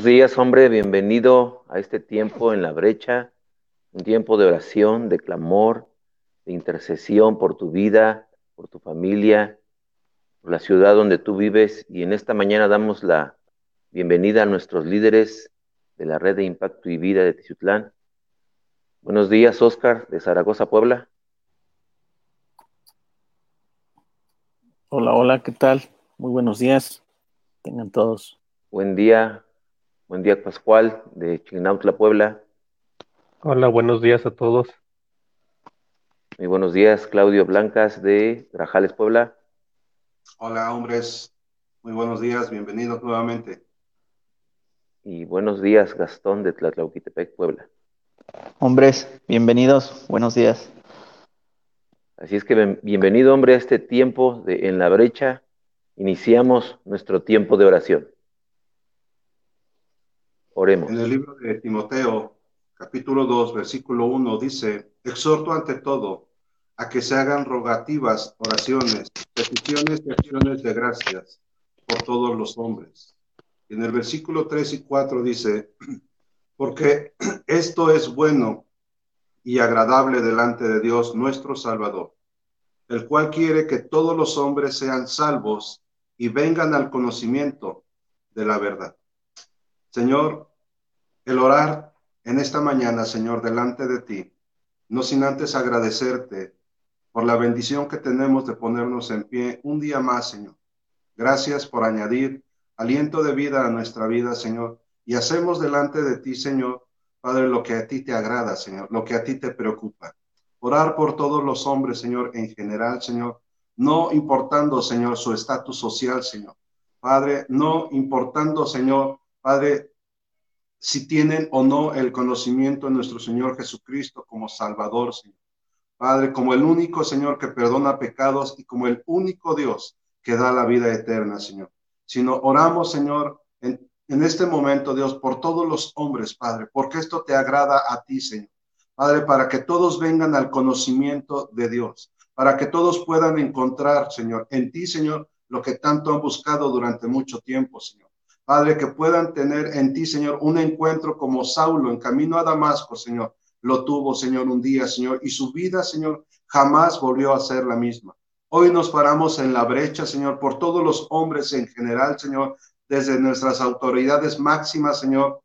Buenos días, hombre, bienvenido a este tiempo en la brecha, un tiempo de oración, de clamor, de intercesión por tu vida, por tu familia, por la ciudad donde tú vives. Y en esta mañana damos la bienvenida a nuestros líderes de la red de Impacto y Vida de Tizutlán. Buenos días, Oscar, de Zaragoza, Puebla. Hola, hola, ¿qué tal? Muy buenos días. Tengan todos. Buen día, buen día Pascual de Chignautla, Puebla. Hola, buenos días a todos. Muy buenos días, Claudio Blancas de Grajales, Puebla. Hola, hombres. Muy buenos días, bienvenidos nuevamente. Y buenos días, Gastón de Tlatlauquitepec, Puebla. Hombres, bienvenidos, buenos días. Así es que bienvenido, hombre, a este tiempo de En la Brecha. Iniciamos nuestro tiempo de oración. Oremos. En el libro de Timoteo, capítulo 2, versículo 1, dice, exhorto ante todo a que se hagan rogativas, oraciones, peticiones y acciones de gracias por todos los hombres. En el versículo 3 y 4 dice, porque esto es bueno y agradable delante de Dios nuestro Salvador, el cual quiere que todos los hombres sean salvos y vengan al conocimiento de la verdad. Señor, el orar en esta mañana, Señor, delante de ti, no sin antes agradecerte por la bendición que tenemos de ponernos en pie un día más, Señor. Gracias por añadir aliento de vida a nuestra vida, Señor. Y hacemos delante de ti, Señor, Padre, lo que a ti te agrada, Señor, lo que a ti te preocupa. Orar por todos los hombres, Señor, en general, Señor, no importando, Señor, su estatus social, Señor. Padre, no importando, Señor, Padre, si tienen o no el conocimiento de nuestro Señor Jesucristo como Salvador, Señor. Padre, como el único Señor que perdona pecados y como el único Dios que da la vida eterna, Señor. Sino oramos, Señor, en, en este momento, Dios, por todos los hombres, Padre, porque esto te agrada a ti, Señor. Padre, para que todos vengan al conocimiento de Dios, para que todos puedan encontrar, Señor, en ti, Señor, lo que tanto han buscado durante mucho tiempo, Señor. Padre, que puedan tener en ti, Señor, un encuentro como Saulo en camino a Damasco, Señor. Lo tuvo, Señor, un día, Señor, y su vida, Señor, jamás volvió a ser la misma. Hoy nos paramos en la brecha, Señor, por todos los hombres en general, Señor, desde nuestras autoridades máximas, Señor,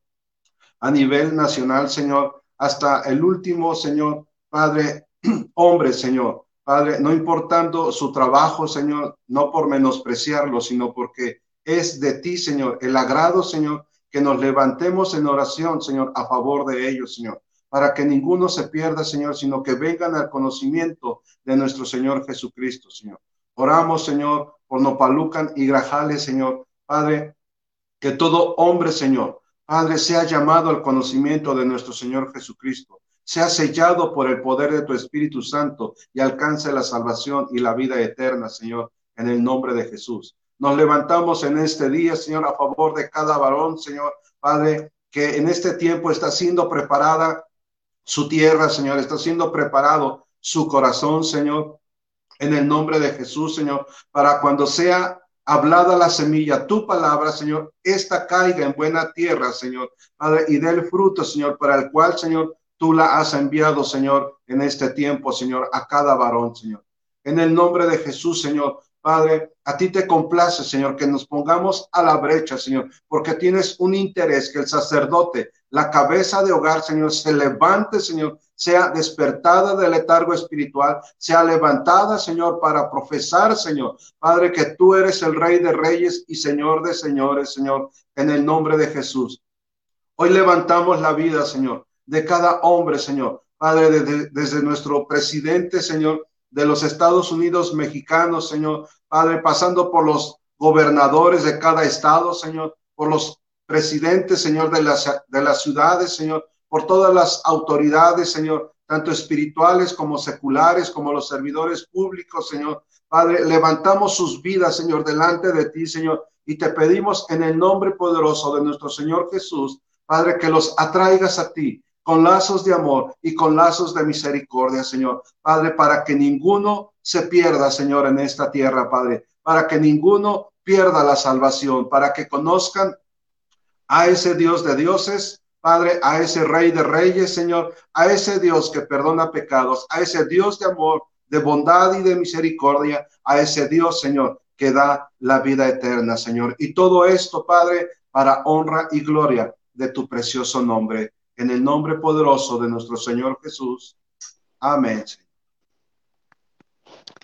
a nivel nacional, Señor, hasta el último, Señor, Padre, hombre, Señor, Padre, no importando su trabajo, Señor, no por menospreciarlo, sino porque es de ti, Señor, el agrado, Señor, que nos levantemos en oración, Señor, a favor de ellos, Señor, para que ninguno se pierda, Señor, sino que vengan al conocimiento de nuestro Señor Jesucristo, Señor. Oramos, Señor, por Nopalucan y Grajales, Señor. Padre, que todo hombre, Señor, Padre, sea llamado al conocimiento de nuestro Señor Jesucristo, sea sellado por el poder de tu Espíritu Santo y alcance la salvación y la vida eterna, Señor, en el nombre de Jesús. Nos levantamos en este día, Señor, a favor de cada varón, Señor, Padre, que en este tiempo está siendo preparada su tierra, Señor, está siendo preparado su corazón, Señor, en el nombre de Jesús, Señor, para cuando sea hablada la semilla, tu palabra, Señor, esta caiga en buena tierra, Señor, Padre, y dé el fruto, Señor, para el cual, Señor, tú la has enviado, Señor, en este tiempo, Señor, a cada varón, Señor. En el nombre de Jesús, Señor, Padre, a ti te complace, Señor, que nos pongamos a la brecha, Señor, porque tienes un interés que el sacerdote, la cabeza de hogar, Señor, se levante, Señor, sea despertada del letargo espiritual, sea levantada, Señor, para profesar, Señor, Padre, que tú eres el Rey de Reyes y Señor de Señores, Señor, en el nombre de Jesús. Hoy levantamos la vida, Señor, de cada hombre, Señor, Padre, desde, desde nuestro presidente, Señor, de los Estados Unidos mexicanos, Señor, Padre, pasando por los gobernadores de cada estado, Señor, por los presidentes, Señor, de las, de las ciudades, Señor, por todas las autoridades, Señor, tanto espirituales como seculares, como los servidores públicos, Señor. Padre, levantamos sus vidas, Señor, delante de ti, Señor, y te pedimos en el nombre poderoso de nuestro Señor Jesús, Padre, que los atraigas a ti, con lazos de amor y con lazos de misericordia, Señor. Padre, para que ninguno se pierda, Señor, en esta tierra, Padre, para que ninguno pierda la salvación, para que conozcan a ese Dios de dioses, Padre, a ese Rey de reyes, Señor, a ese Dios que perdona pecados, a ese Dios de amor, de bondad y de misericordia, a ese Dios, Señor, que da la vida eterna, Señor. Y todo esto, Padre, para honra y gloria de tu precioso nombre. En el nombre poderoso de nuestro Señor Jesús. Amén.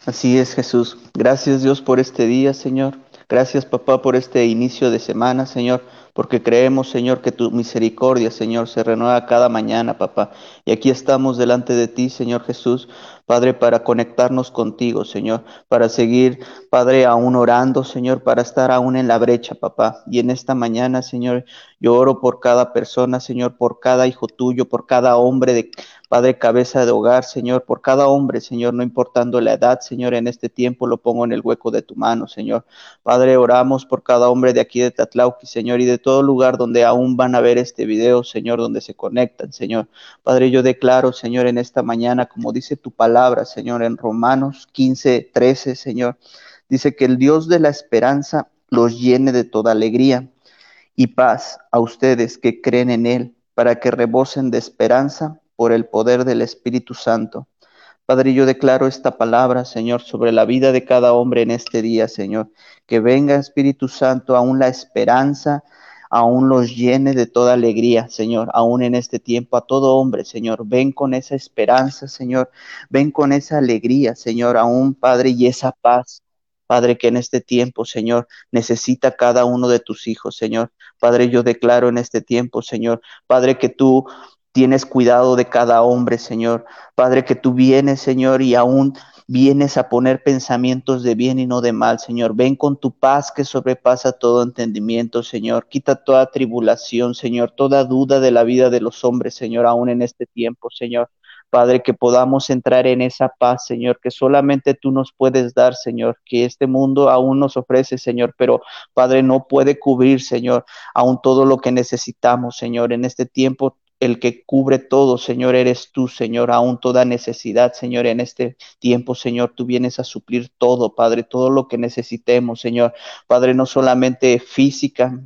Así es, Jesús. Gracias, Dios, por este día, Señor. Gracias, papá, por este inicio de semana, Señor porque creemos, Señor, que tu misericordia, Señor, se renueva cada mañana, papá. Y aquí estamos delante de ti, Señor Jesús, Padre, para conectarnos contigo, Señor, para seguir, Padre, aún orando, Señor, para estar aún en la brecha, papá. Y en esta mañana, Señor, yo oro por cada persona, Señor, por cada hijo tuyo, por cada hombre de Padre, cabeza de hogar, Señor, por cada hombre, Señor, no importando la edad, Señor, en este tiempo lo pongo en el hueco de tu mano, Señor. Padre, oramos por cada hombre de aquí de Tatlauqui, Señor, y de todo lugar donde aún van a ver este video, Señor, donde se conectan, Señor. Padre, yo declaro, Señor, en esta mañana, como dice tu palabra, Señor, en Romanos 15, 13, Señor, dice que el Dios de la esperanza los llene de toda alegría y paz a ustedes que creen en Él, para que rebosen de esperanza por el poder del Espíritu Santo. Padre, yo declaro esta palabra, Señor, sobre la vida de cada hombre en este día, Señor. Que venga Espíritu Santo aún la esperanza, aún los llene de toda alegría, Señor, aún en este tiempo, a todo hombre, Señor. Ven con esa esperanza, Señor. Ven con esa alegría, Señor, aún, Padre, y esa paz. Padre, que en este tiempo, Señor, necesita cada uno de tus hijos, Señor. Padre, yo declaro en este tiempo, Señor, Padre, que tú tienes cuidado de cada hombre, Señor. Padre, que tú vienes, Señor, y aún vienes a poner pensamientos de bien y no de mal, Señor. Ven con tu paz que sobrepasa todo entendimiento, Señor. Quita toda tribulación, Señor, toda duda de la vida de los hombres, Señor, aún en este tiempo, Señor. Padre, que podamos entrar en esa paz, Señor, que solamente tú nos puedes dar, Señor, que este mundo aún nos ofrece, Señor, pero Padre, no puede cubrir, Señor, aún todo lo que necesitamos, Señor. En este tiempo el que cubre todo, Señor, eres tú, Señor, aún toda necesidad, Señor, en este tiempo, Señor, tú vienes a suplir todo, Padre, todo lo que necesitemos, Señor, Padre, no solamente física,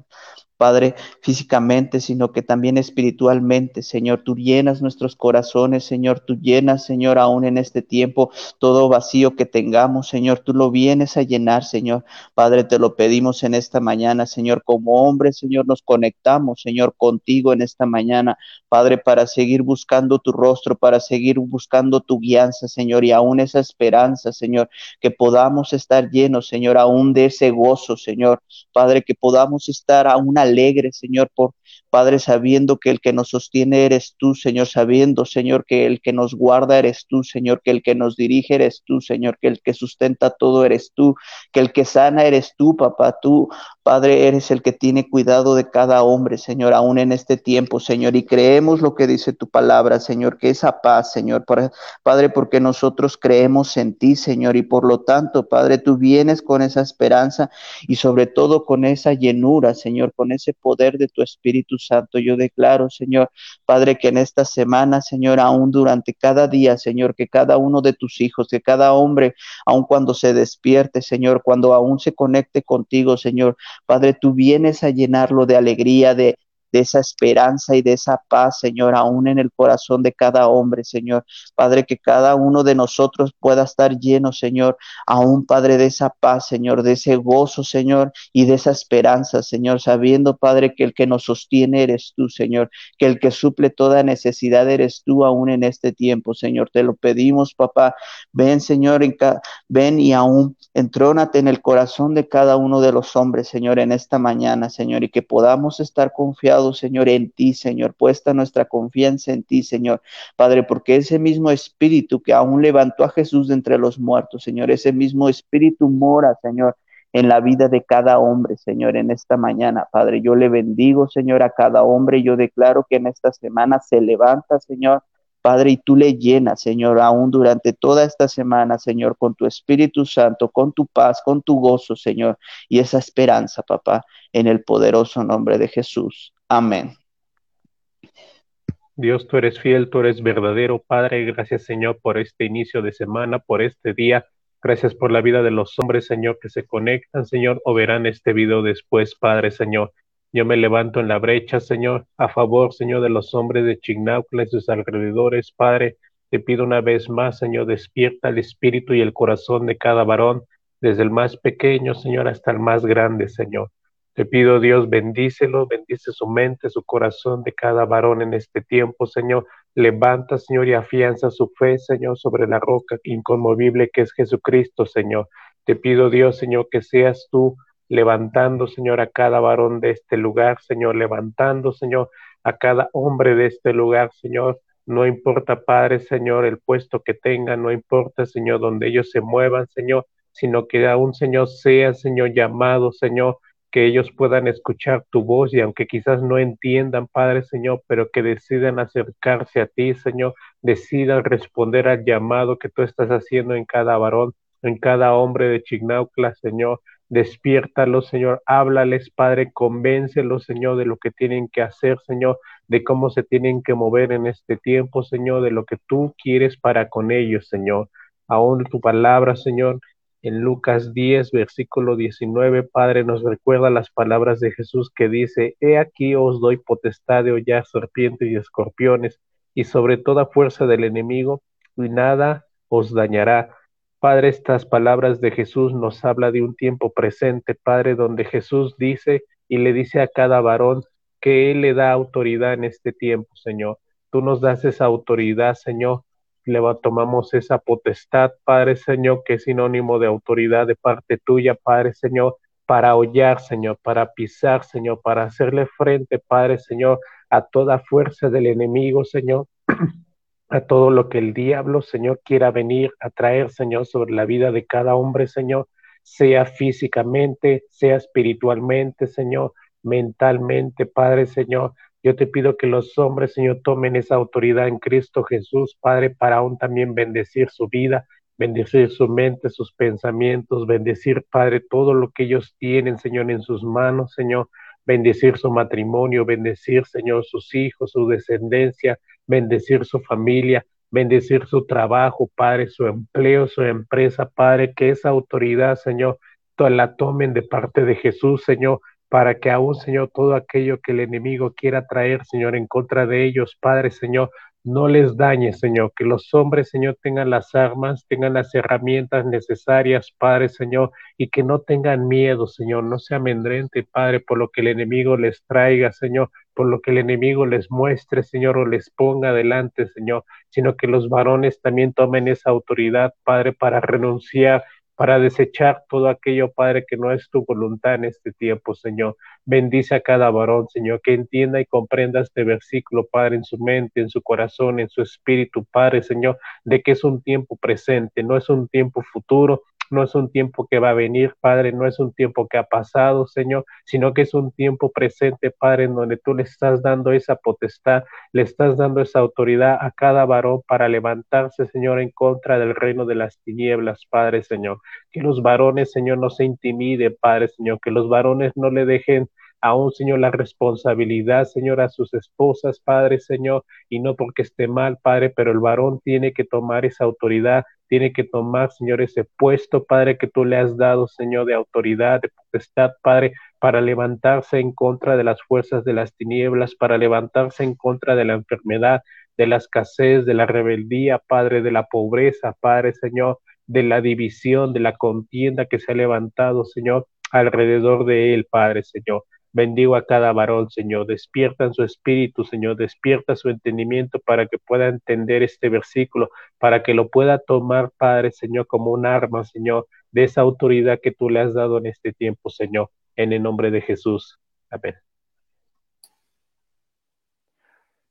Padre, físicamente, sino que también espiritualmente, Señor. Tú llenas nuestros corazones, Señor. Tú llenas, Señor, aún en este tiempo, todo vacío que tengamos, Señor. Tú lo vienes a llenar, Señor. Padre, te lo pedimos en esta mañana, Señor. Como hombres, Señor, nos conectamos, Señor, contigo en esta mañana, Padre, para seguir buscando tu rostro, para seguir buscando tu guianza, Señor, y aún esa esperanza, Señor, que podamos estar llenos, Señor, aún de ese gozo, Señor. Padre, que podamos estar aún alegre, Señor, por Padre, sabiendo que el que nos sostiene eres tú, Señor, sabiendo, Señor, que el que nos guarda eres tú, Señor, que el que nos dirige eres tú, Señor, que el que sustenta todo eres tú, que el que sana eres tú, papá, tú, Padre, eres el que tiene cuidado de cada hombre, Señor, aún en este tiempo, Señor, y creemos lo que dice tu palabra, Señor, que esa paz, Señor, Padre, porque nosotros creemos en ti, Señor, y por lo tanto, Padre, tú vienes con esa esperanza y sobre todo con esa llenura, Señor, con ese poder de tu Espíritu Santo. Yo declaro, Señor, Padre, que en esta semana, Señor, aún durante cada día, Señor, que cada uno de tus hijos, que cada hombre, aun cuando se despierte, Señor, cuando aún se conecte contigo, Señor, Padre, tú vienes a llenarlo de alegría, de, de esa esperanza y de esa paz, Señor, aún en el corazón de cada hombre, Señor. Padre, que cada uno de nosotros pueda estar lleno, Señor, aún, Padre, de esa paz, Señor, de ese gozo, Señor, y de esa esperanza, Señor, sabiendo, Padre, que el que nos sostiene eres tú, Señor, que el que suple toda necesidad eres tú aún en este tiempo, Señor. Te lo pedimos, papá. Ven, Señor, en ven y aún entrónate en el corazón de cada uno de los hombres, Señor, en esta mañana, Señor, y que podamos estar confiados Señor, en ti, Señor, puesta nuestra confianza en ti, Señor, Padre, porque ese mismo espíritu que aún levantó a Jesús de entre los muertos, Señor, ese mismo espíritu mora, Señor, en la vida de cada hombre, Señor, en esta mañana. Padre, yo le bendigo, Señor, a cada hombre. Yo declaro que en esta semana se levanta, Señor. Padre, y tú le llenas, Señor, aún durante toda esta semana, Señor, con tu Espíritu Santo, con tu paz, con tu gozo, Señor, y esa esperanza, papá, en el poderoso nombre de Jesús. Amén. Dios, tú eres fiel, tú eres verdadero, Padre. Gracias, Señor, por este inicio de semana, por este día. Gracias por la vida de los hombres, Señor, que se conectan, Señor, o verán este video después, Padre, Señor. Yo me levanto en la brecha, Señor, a favor, Señor, de los hombres de Chignaucla y sus alrededores, Padre. Te pido una vez más, Señor, despierta el espíritu y el corazón de cada varón, desde el más pequeño, Señor, hasta el más grande, Señor. Te pido, Dios, bendícelo, bendice su mente, su corazón de cada varón en este tiempo, Señor. Levanta, Señor, y afianza su fe, Señor, sobre la roca inconmovible que es Jesucristo, Señor. Te pido, Dios, Señor, que seas tú levantando, Señor, a cada varón de este lugar, Señor, levantando, Señor, a cada hombre de este lugar, Señor. No importa, Padre, Señor, el puesto que tengan, no importa, Señor, donde ellos se muevan, Señor, sino que aún, Señor, sea, Señor, llamado, Señor, que ellos puedan escuchar tu voz y aunque quizás no entiendan, Padre Señor, pero que decidan acercarse a ti, Señor, decidan responder al llamado que tú estás haciendo en cada varón, en cada hombre de Chignaucla, Señor. Despiértalos, Señor, háblales, Padre, convéncelos, Señor, de lo que tienen que hacer, Señor, de cómo se tienen que mover en este tiempo, Señor, de lo que tú quieres para con ellos, Señor. Aún tu palabra, Señor, en Lucas 10, versículo 19, Padre, nos recuerda las palabras de Jesús que dice, He aquí os doy potestad de hollar serpientes y escorpiones, y sobre toda fuerza del enemigo, y nada os dañará. Padre, estas palabras de Jesús nos habla de un tiempo presente, Padre, donde Jesús dice y le dice a cada varón que Él le da autoridad en este tiempo, Señor. Tú nos das esa autoridad, Señor, le tomamos esa potestad, Padre Señor, que es sinónimo de autoridad de parte tuya, Padre Señor, para hollar, Señor, para pisar, Señor, para hacerle frente, Padre Señor, a toda fuerza del enemigo, Señor, a todo lo que el diablo, Señor, quiera venir a traer, Señor, sobre la vida de cada hombre, Señor, sea físicamente, sea espiritualmente, Señor, mentalmente, Padre Señor, yo te pido que los hombres, Señor, tomen esa autoridad en Cristo Jesús, Padre, para aún también bendecir su vida, bendecir su mente, sus pensamientos, bendecir, Padre, todo lo que ellos tienen, Señor, en sus manos, Señor, bendecir su matrimonio, bendecir, Señor, sus hijos, su descendencia, bendecir su familia, bendecir su trabajo, Padre, su empleo, su empresa, Padre, que esa autoridad, Señor, la tomen de parte de Jesús, Señor, para que aún, Señor, todo aquello que el enemigo quiera traer, Señor, en contra de ellos, Padre, Señor, no les dañe, Señor, que los hombres, Señor, tengan las armas, tengan las herramientas necesarias, Padre, Señor, y que no tengan miedo, Señor, no se amedrente, Padre, por lo que el enemigo les traiga, Señor, por lo que el enemigo les muestre, Señor, o les ponga adelante, Señor, sino que los varones también tomen esa autoridad, Padre, para renunciar para desechar todo aquello, Padre, que no es tu voluntad en este tiempo, Señor. Bendice a cada varón, Señor, que entienda y comprenda este versículo, Padre, en su mente, en su corazón, en su espíritu, Padre, Señor, de que es un tiempo presente, no es un tiempo futuro, no es un tiempo que va a venir, Padre, no es un tiempo que ha pasado, Señor, sino que es un tiempo presente, Padre, en donde tú le estás dando esa potestad, le estás dando esa autoridad a cada varón para levantarse, Señor, en contra del reino de las tinieblas, Padre, Señor. Que los varones, Señor, no se intimiden, Padre, Señor, que los varones no le dejen aún, Señor, la responsabilidad, Señor, a sus esposas, Padre, Señor, y no porque esté mal, Padre, pero el varón tiene que tomar esa autoridad tiene que tomar, Señor, ese puesto, Padre, que tú le has dado, Señor, de autoridad, de potestad, Padre, para levantarse en contra de las fuerzas de las tinieblas, para levantarse en contra de la enfermedad, de la escasez, de la rebeldía, Padre, de la pobreza, Padre, Señor, de la división, de la contienda que se ha levantado, Señor, alrededor de él, Padre, Señor. Bendigo a cada varón, Señor. Despierta en su espíritu, Señor. Despierta su entendimiento para que pueda entender este versículo, para que lo pueda tomar, Padre, Señor, como un arma, Señor, de esa autoridad que tú le has dado en este tiempo, Señor. En el nombre de Jesús. Amén.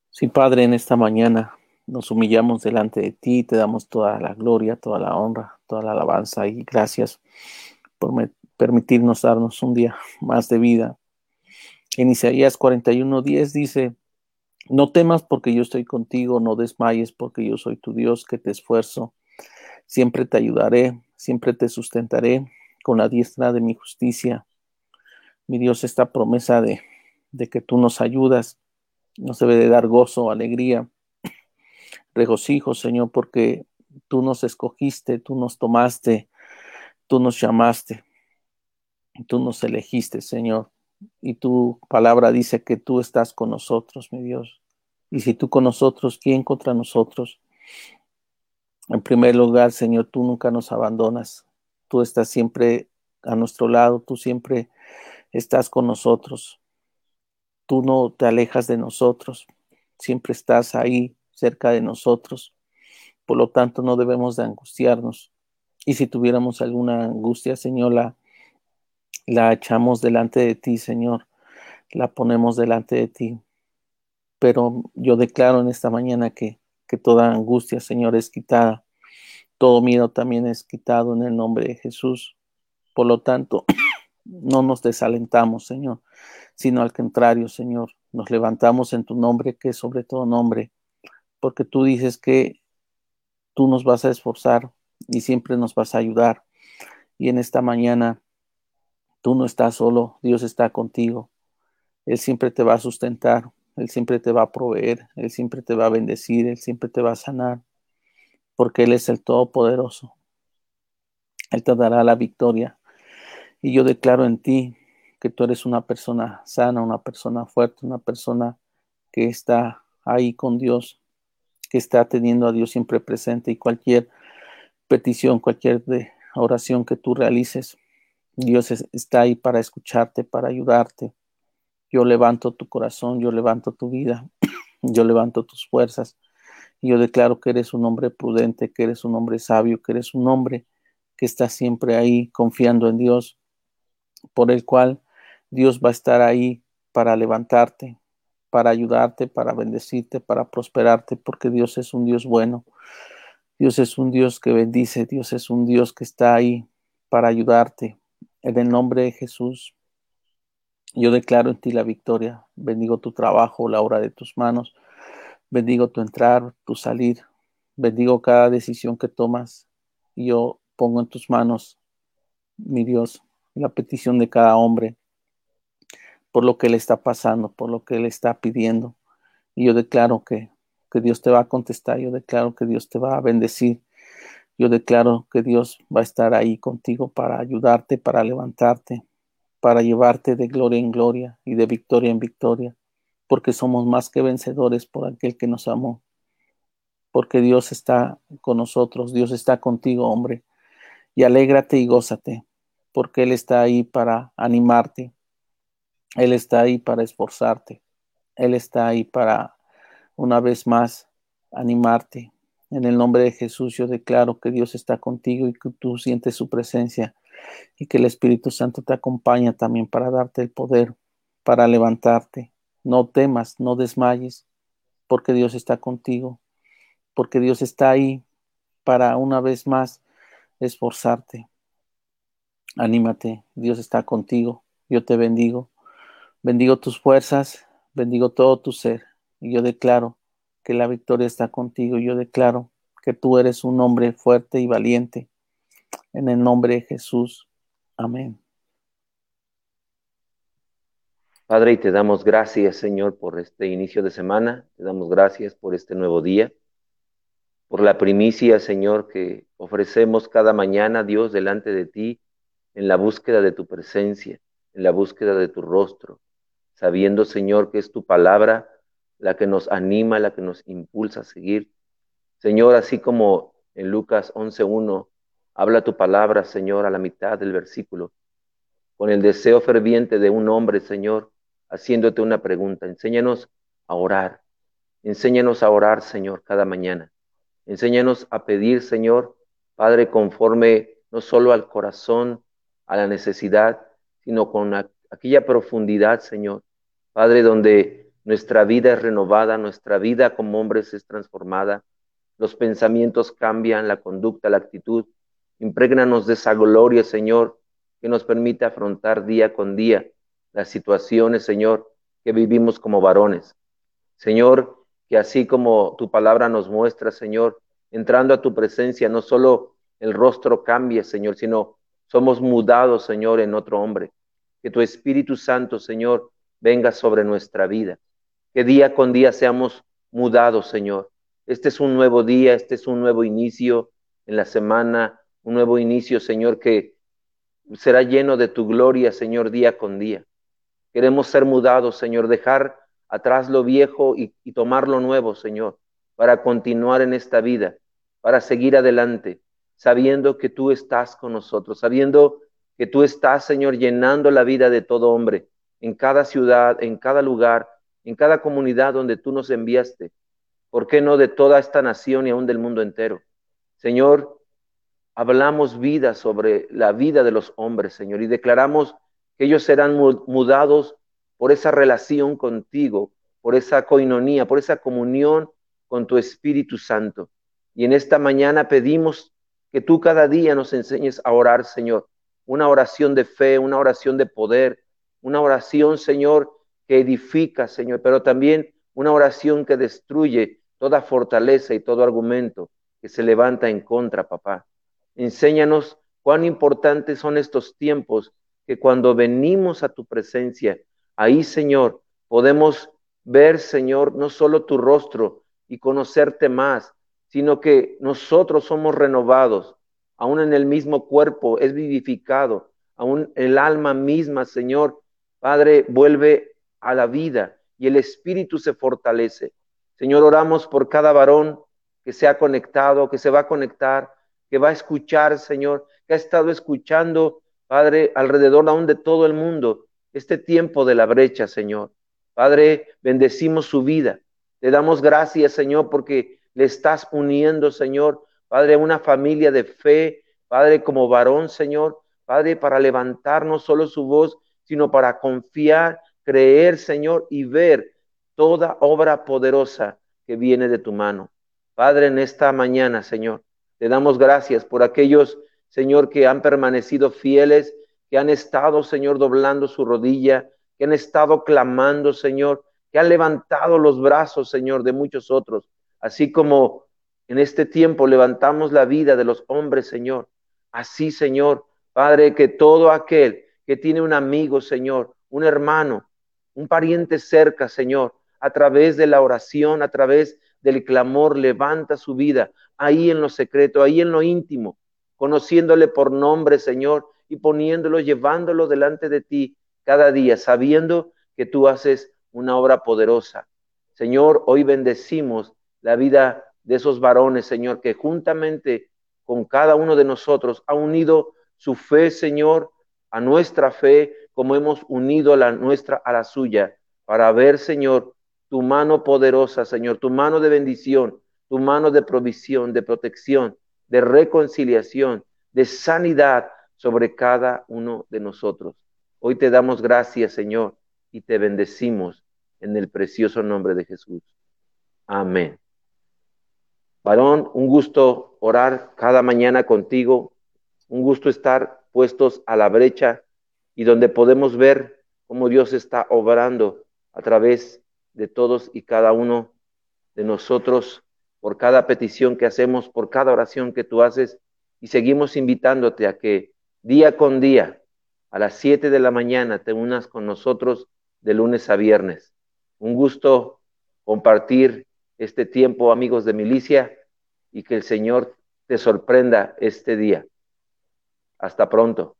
Sí, Padre, en esta mañana nos humillamos delante de ti, te damos toda la gloria, toda la honra, toda la alabanza y gracias por permitirnos darnos un día más de vida en Isaías 41:10 dice, no temas porque yo estoy contigo, no desmayes porque yo soy tu Dios que te esfuerzo. Siempre te ayudaré, siempre te sustentaré con la diestra de mi justicia. Mi Dios, esta promesa de, de que tú nos ayudas nos debe de dar gozo, alegría, regocijo, Señor, porque tú nos escogiste, tú nos tomaste, tú nos llamaste, tú nos elegiste, Señor y tu palabra dice que tú estás con nosotros, mi Dios. Y si tú con nosotros, ¿quién contra nosotros? En primer lugar, Señor, tú nunca nos abandonas. Tú estás siempre a nuestro lado, tú siempre estás con nosotros. Tú no te alejas de nosotros, siempre estás ahí cerca de nosotros. Por lo tanto, no debemos de angustiarnos. Y si tuviéramos alguna angustia, Señor, la, la echamos delante de ti, Señor. La ponemos delante de ti. Pero yo declaro en esta mañana que, que toda angustia, Señor, es quitada. Todo miedo también es quitado en el nombre de Jesús. Por lo tanto, no nos desalentamos, Señor, sino al contrario, Señor, nos levantamos en tu nombre, que es sobre todo nombre, porque tú dices que tú nos vas a esforzar y siempre nos vas a ayudar. Y en esta mañana tú no estás solo, Dios está contigo. Él siempre te va a sustentar, Él siempre te va a proveer, Él siempre te va a bendecir, Él siempre te va a sanar, porque Él es el Todopoderoso. Él te dará la victoria. Y yo declaro en ti que tú eres una persona sana, una persona fuerte, una persona que está ahí con Dios, que está teniendo a Dios siempre presente y cualquier petición, cualquier oración que tú realices, Dios está ahí para escucharte, para ayudarte. Yo levanto tu corazón, yo levanto tu vida, yo levanto tus fuerzas. Y yo declaro que eres un hombre prudente, que eres un hombre sabio, que eres un hombre que está siempre ahí confiando en Dios, por el cual Dios va a estar ahí para levantarte, para ayudarte, para bendecirte, para prosperarte, porque Dios es un Dios bueno. Dios es un Dios que bendice, Dios es un Dios que está ahí para ayudarte. En el nombre de Jesús, yo declaro en ti la victoria. Bendigo tu trabajo, la obra de tus manos. Bendigo tu entrar, tu salir. Bendigo cada decisión que tomas. Yo pongo en tus manos, mi Dios, la petición de cada hombre por lo que le está pasando, por lo que le está pidiendo. Y yo declaro que, que Dios te va a contestar, yo declaro que Dios te va a bendecir, yo declaro que Dios va a estar ahí contigo para ayudarte, para levantarte, para llevarte de gloria en gloria y de victoria en victoria, porque somos más que vencedores por aquel que nos amó, porque Dios está con nosotros, Dios está contigo, hombre, y alégrate y gózate, porque Él está ahí para animarte. Él está ahí para esforzarte. Él está ahí para, una vez más, animarte. En el nombre de Jesús yo declaro que Dios está contigo y que tú sientes su presencia y que el Espíritu Santo te acompaña también para darte el poder, para levantarte. No temas, no desmayes, porque Dios está contigo, porque Dios está ahí para una vez más esforzarte. Anímate, Dios está contigo. Yo te bendigo. Bendigo tus fuerzas, bendigo todo tu ser. Y yo declaro que la victoria está contigo. Yo declaro que tú eres un hombre fuerte y valiente. En el nombre de Jesús. Amén. Padre, y te damos gracias, Señor, por este inicio de semana. Te damos gracias por este nuevo día, por la primicia, Señor, que ofrecemos cada mañana, Dios, delante de ti en la búsqueda de tu presencia, en la búsqueda de tu rostro, sabiendo, Señor, que es tu palabra la que nos anima, la que nos impulsa a seguir. Señor, así como en Lucas 11.1 habla tu palabra, Señor, a la mitad del versículo, con el deseo ferviente de un hombre, Señor, haciéndote una pregunta. Enséñanos a orar. Enséñanos a orar, Señor, cada mañana. Enséñanos a pedir, Señor, Padre, conforme no solo al corazón, a la necesidad, sino con aquella profundidad, Señor. Padre, donde nuestra vida es renovada, nuestra vida como hombres es transformada, los pensamientos cambian, la conducta, la actitud. Imprégnanos de esa gloria, Señor, que nos permite afrontar día con día las situaciones, Señor, que vivimos como varones. Señor, que así como tu palabra nos muestra, Señor, entrando a tu presencia, no solo el rostro cambia, Señor, sino somos mudados, Señor, en otro hombre. Que tu Espíritu Santo, Señor, venga sobre nuestra vida. Que día con día seamos mudados, Señor. Este es un nuevo día, este es un nuevo inicio en la semana, un nuevo inicio, Señor, que será lleno de tu gloria, Señor, día con día. Queremos ser mudados, Señor, dejar atrás lo viejo y, y tomar lo nuevo, Señor, para continuar en esta vida, para seguir adelante, sabiendo que tú estás con nosotros, sabiendo que tú estás, Señor, llenando la vida de todo hombre, en cada ciudad, en cada lugar, en cada comunidad donde tú nos enviaste. ¿Por qué no de toda esta nación y aún del mundo entero? Señor, hablamos vida sobre la vida de los hombres, Señor, y declaramos que ellos serán mudados por esa relación contigo, por esa coinonía, por esa comunión con tu Espíritu Santo. Y en esta mañana pedimos que tú cada día nos enseñes a orar, Señor, una oración de fe, una oración de poder, una oración, Señor, que edifica, Señor, pero también una oración que destruye toda fortaleza y todo argumento que se levanta en contra, papá. Enséñanos cuán importantes son estos tiempos que cuando venimos a tu presencia, ahí, Señor, podemos ver, Señor, no solo tu rostro y conocerte más, sino que nosotros somos renovados, aún en el mismo cuerpo es vivificado, aún el alma misma, Señor, Padre, vuelve a la vida y el espíritu se fortalece. Señor, oramos por cada varón que se ha conectado, que se va a conectar, que va a escuchar, Señor, que ha estado escuchando, Padre, alrededor aún de todo el mundo, este tiempo de la brecha, Señor. Padre, bendecimos su vida. Te damos gracias, Señor, porque le estás uniendo, Señor, Padre, una familia de fe, Padre, como varón, Señor, Padre, para levantar no solo su voz, sino para confiar, creer, Señor, y ver toda obra poderosa que viene de tu mano. Padre, en esta mañana, Señor, te damos gracias por aquellos, Señor, que han permanecido fieles, que han estado, Señor, doblando su rodilla, que han estado clamando, Señor, que han levantado los brazos, Señor, de muchos otros, así como en este tiempo levantamos la vida de los hombres, Señor. Así, Señor, Padre, que todo aquel que tiene un amigo, Señor, un hermano, un pariente cerca, Señor, a través de la oración, a través del clamor, levanta su vida ahí en lo secreto, ahí en lo íntimo, conociéndole por nombre, Señor, y poniéndolo, llevándolo delante de ti cada día, sabiendo que tú haces una obra poderosa. Señor, hoy bendecimos la vida de esos varones, Señor, que juntamente con cada uno de nosotros ha unido su fe, Señor, a nuestra fe, como hemos unido la nuestra a la suya, para ver, Señor, tu mano poderosa, Señor, tu mano de bendición, tu mano de provisión, de protección, de reconciliación, de sanidad sobre cada uno de nosotros. Hoy te damos gracias, Señor, y te bendecimos en el precioso nombre de Jesús. Amén. Varón, un gusto orar cada mañana contigo, un gusto estar puestos a la brecha y donde podemos ver cómo Dios está obrando a través de todos y cada uno de nosotros por cada petición que hacemos, por cada oración que tú haces y seguimos invitándote a que día con día a las 7 de la mañana te unas con nosotros de lunes a viernes. Un gusto compartir este tiempo, amigos de milicia, y que el Señor te sorprenda este día. Hasta pronto.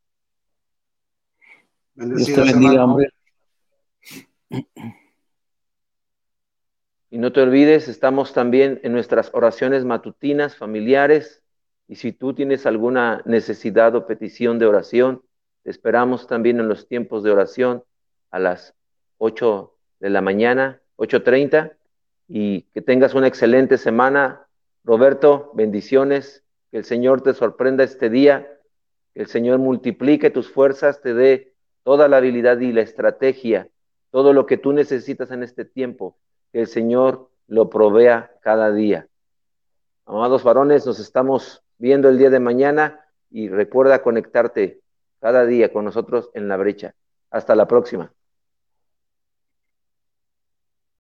Y no te olvides, estamos también en nuestras oraciones matutinas, familiares, y si tú tienes alguna necesidad o petición de oración, te esperamos también en los tiempos de oración a las 8 de la mañana, 8.30, y que tengas una excelente semana. Roberto, bendiciones, que el Señor te sorprenda este día, que el Señor multiplique tus fuerzas, te dé toda la habilidad y la estrategia, todo lo que tú necesitas en este tiempo, que el Señor lo provea cada día. Amados varones, nos estamos viendo el día de mañana y recuerda conectarte cada día con nosotros en la brecha. Hasta la próxima.